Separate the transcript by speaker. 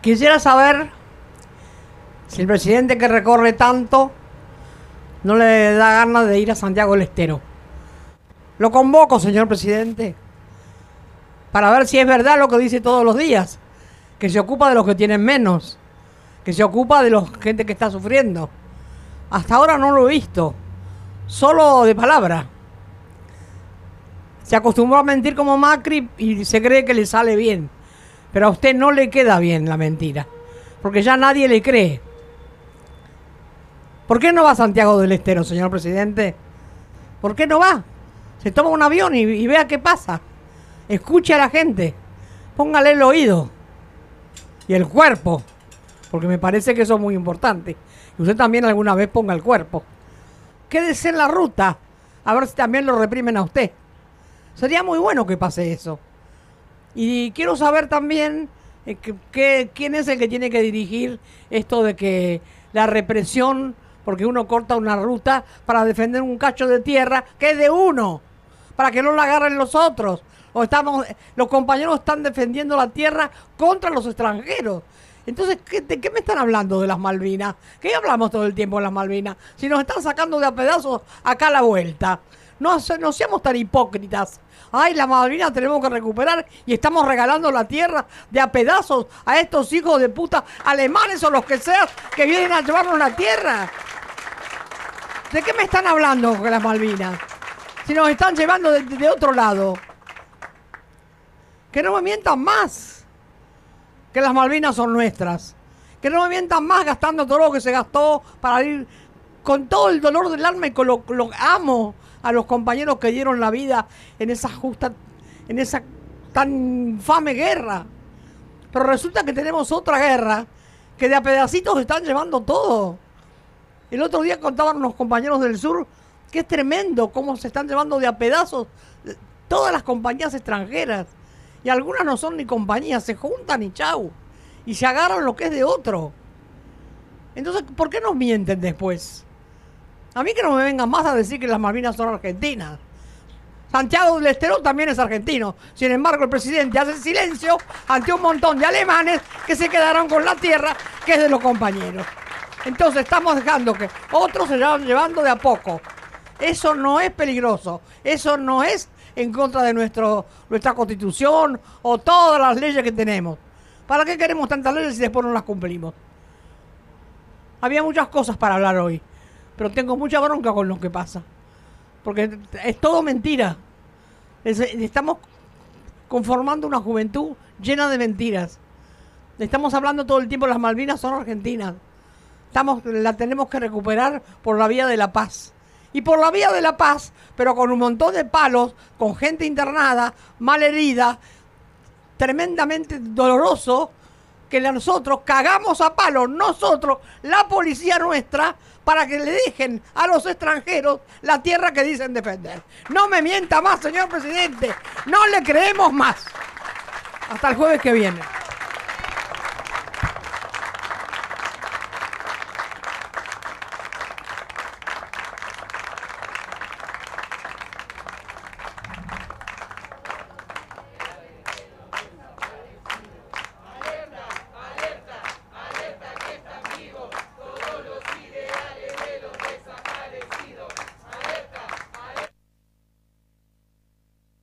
Speaker 1: Quisiera saber si el presidente que recorre tanto no le da ganas de ir a Santiago del Estero. Lo convoco, señor presidente, para ver si es verdad lo que dice todos los días, que se ocupa de los que tienen menos, que se ocupa de la gente que está sufriendo. Hasta ahora no lo he visto, solo de palabra. Se acostumbró a mentir como Macri y se cree que le sale bien. Pero a usted no le queda bien la mentira, porque ya nadie le cree. ¿Por qué no va a Santiago del Estero, señor presidente? ¿Por qué no va? Se toma un avión y, vea qué pasa. Escuche a la gente. Póngale el oído y el cuerpo, porque me parece que eso es muy importante. Y usted también alguna vez ponga el cuerpo. Quédese en la ruta, a ver si también lo reprimen a usted. Sería muy bueno que pase eso. Y quiero saber también eh, quién es el que tiene que dirigir esto de que la represión, porque uno corta una ruta para defender un cacho de tierra que es de uno, para que no la agarren los otros. O estamos, los compañeros están defendiendo la tierra contra los extranjeros. Entonces, ¿de qué me están hablando de las Malvinas? ¿Qué hablamos todo el tiempo de las Malvinas? Si nos están sacando de a pedazos acá a la vuelta. No, no seamos tan hipócritas. Ay, la Malvinas tenemos que recuperar y estamos regalando la tierra de a pedazos a estos hijos de puta alemanes o los que sean que vienen a llevarnos la tierra. ¿De qué me están hablando con las Malvinas? Si nos están llevando de, otro lado. Que no me mientan más. Que las Malvinas son nuestras. Que no me mientan más gastando todo lo que se gastó para ir con todo el dolor del alma y con lo, amo a los compañeros que dieron la vida en esa justa, en esa tan infame guerra. Pero resulta que tenemos otra guerra que de a pedacitos están llevando todo. El otro día contaban los compañeros del sur que es tremendo cómo se están llevando de a pedazos todas las compañías extranjeras. Y algunas no son ni compañías, se juntan y chau. Y se agarran lo que es de otro. Entonces, ¿por qué nos mienten después? A mí que no me vengan más a decir que las Malvinas son argentinas. Santiago del Estero también es argentino. Sin embargo, el presidente hace silencio ante un montón de alemanes que se quedaron con la tierra que es de los compañeros. Entonces estamos dejando que otros se vayan llevando de a poco. Eso no es peligroso. Eso no es en contra de nuestra constitución o todas las leyes que tenemos. ¿Para qué queremos tantas leyes si después no las cumplimos? Había muchas cosas para hablar hoy pero tengo mucha bronca con lo que pasa. Porque es todo mentira. estamos conformando una juventud llena de mentiras. Estamos hablando todo el tiempo, las Malvinas son argentinas. Estamos, la tenemos que recuperar por la vía de la paz. Y por la vía de la paz, pero con un montón de palos, con gente internada, mal herida, tremendamente doloroso, que nosotros cagamos a palos, nosotros, la policía nuestra, para que le dejen a los extranjeros la tierra que dicen defender. No me mienta más, señor presidente. No le creemos más. Hasta el jueves que viene.